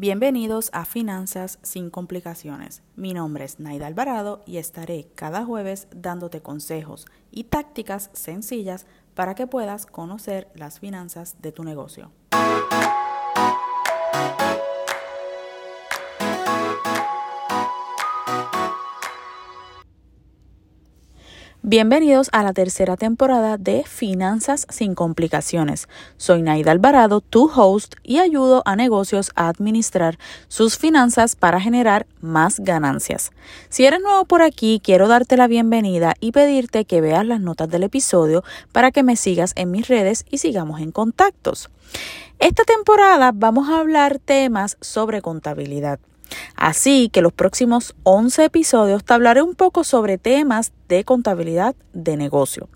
Bienvenidos a Finanzas sin complicaciones. Mi nombre es Naida Alvarado y estaré cada jueves dándote consejos y tácticas sencillas para que puedas conocer las finanzas de tu negocio. Bienvenidos a la tercera temporada de Finanzas sin complicaciones. Soy Naida Alvarado, tu host, y ayudo a negocios a administrar sus finanzas para generar más ganancias. Si eres nuevo por aquí, quiero darte la bienvenida y pedirte que veas las notas del episodio para que me sigas en mis redes y sigamos en contactos. Esta temporada vamos a hablar temas sobre contabilidad. Así que los próximos 11 episodios te hablaré un poco sobre temas de contabilidad de negocio.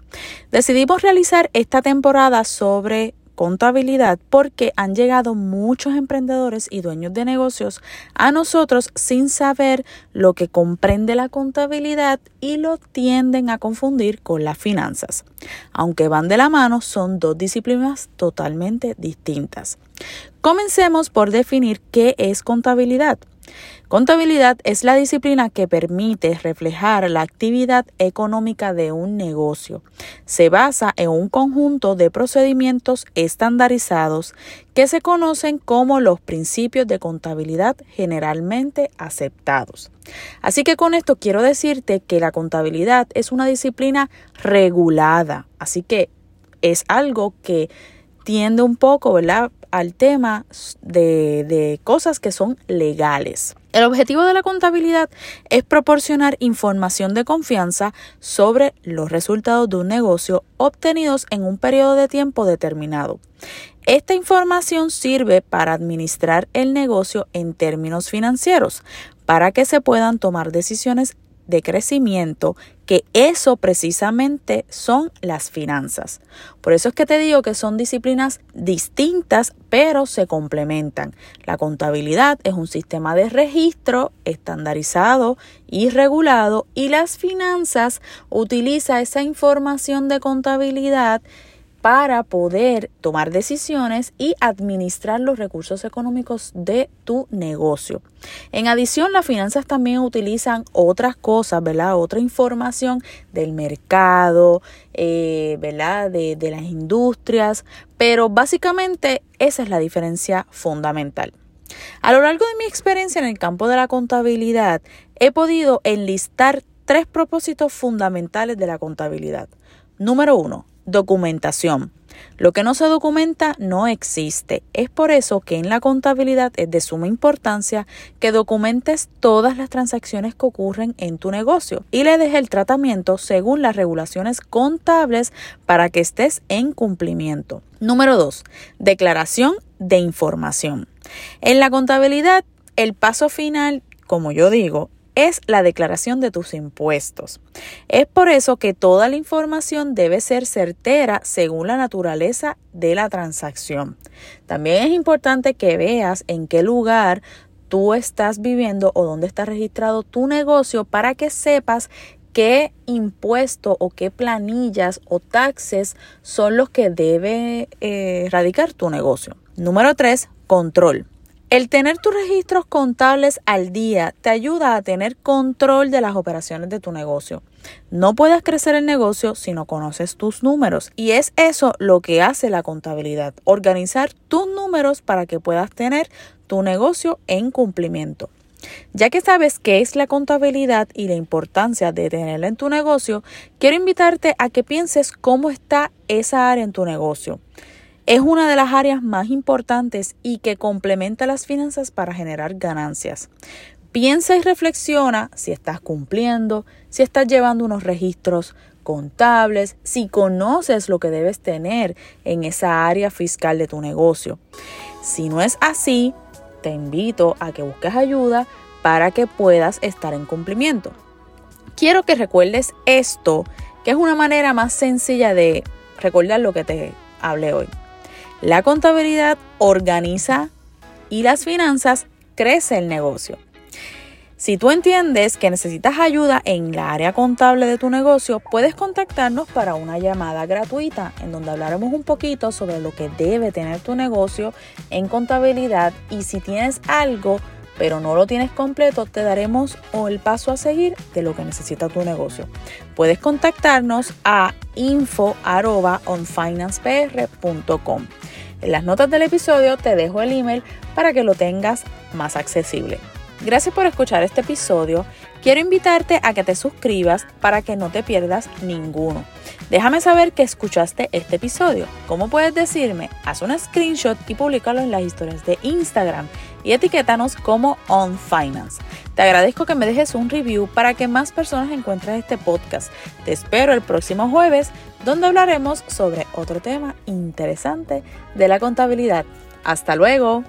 Decidimos realizar esta temporada sobre contabilidad porque han llegado muchos emprendedores y dueños de negocios a nosotros sin saber lo que comprende la contabilidad y lo tienden a confundir con las finanzas. Aunque van de la mano, son dos disciplinas totalmente distintas. Comencemos por definir qué es contabilidad. Contabilidad es la disciplina que permite reflejar la actividad económica de un negocio. Se basa en un conjunto de procedimientos estandarizados que se conocen como los principios de contabilidad generalmente aceptados. Así que con esto quiero decirte que la contabilidad es una disciplina regulada, así que es algo que tiende un poco, ¿verdad? Al tema de, de, cosas que son legales. El objetivo de la contabilidad es proporcionar información de confianza sobre los resultados de un negocio obtenidos en un periodo de tiempo determinado. Esta información sirve para administrar el negocio en términos financieros, para que se puedan tomar decisiones de crecimiento, que eso precisamente son las finanzas. Por eso es que te digo que son disciplinas distintas, pero se complementan. La contabilidad es un sistema de registro estandarizado y regulado y las finanzas utiliza esa información de contabilidad para poder tomar decisiones y administrar los recursos económicos de tu negocio. En adición, las finanzas también utilizan otras cosas, ¿verdad? Otra información del mercado, eh, ¿verdad? De, de las industrias, pero básicamente esa es la diferencia fundamental. A lo largo de mi experiencia en el campo de la contabilidad, he podido enlistar tres propósitos fundamentales de la contabilidad. Número uno, Documentación. Lo que no se documenta no existe. Es por eso que en la contabilidad es de suma importancia que documentes todas las transacciones que ocurren en tu negocio y le dejes el tratamiento según las regulaciones contables para que estés en cumplimiento. Número 2. Declaración de información. En la contabilidad, el paso final, como yo digo, es la declaración de tus impuestos. Es por eso que toda la información debe ser certera según la naturaleza de la transacción. También es importante que veas en qué lugar tú estás viviendo o dónde está registrado tu negocio para que sepas qué impuesto o qué planillas o taxes son los que debe eh, radicar tu negocio. Número 3. Control. El tener tus registros contables al día te ayuda a tener control de las operaciones de tu negocio. No puedes crecer el negocio si no conoces tus números y es eso lo que hace la contabilidad, organizar tus números para que puedas tener tu negocio en cumplimiento. Ya que sabes qué es la contabilidad y la importancia de tenerla en tu negocio, quiero invitarte a que pienses cómo está esa área en tu negocio. Es una de las áreas más importantes y que complementa las finanzas para generar ganancias. Piensa y reflexiona si estás cumpliendo, si estás llevando unos registros contables, si conoces lo que debes tener en esa área fiscal de tu negocio. Si no es así, te invito a que busques ayuda para que puedas estar en cumplimiento. Quiero que recuerdes esto, que es una manera más sencilla de recordar lo que te hablé hoy. La contabilidad organiza y las finanzas crece el negocio. Si tú entiendes que necesitas ayuda en la área contable de tu negocio, puedes contactarnos para una llamada gratuita en donde hablaremos un poquito sobre lo que debe tener tu negocio en contabilidad y si tienes algo pero no lo tienes completo, te daremos el paso a seguir de lo que necesita tu negocio. Puedes contactarnos a info.onfinancepr.com. En las notas del episodio te dejo el email para que lo tengas más accesible. Gracias por escuchar este episodio. Quiero invitarte a que te suscribas para que no te pierdas ninguno. Déjame saber que escuchaste este episodio. ¿Cómo puedes decirme? Haz un screenshot y públicalo en las historias de Instagram y etiquétanos como OnFinance. Te agradezco que me dejes un review para que más personas encuentren este podcast. Te espero el próximo jueves donde hablaremos sobre otro tema interesante de la contabilidad. Hasta luego.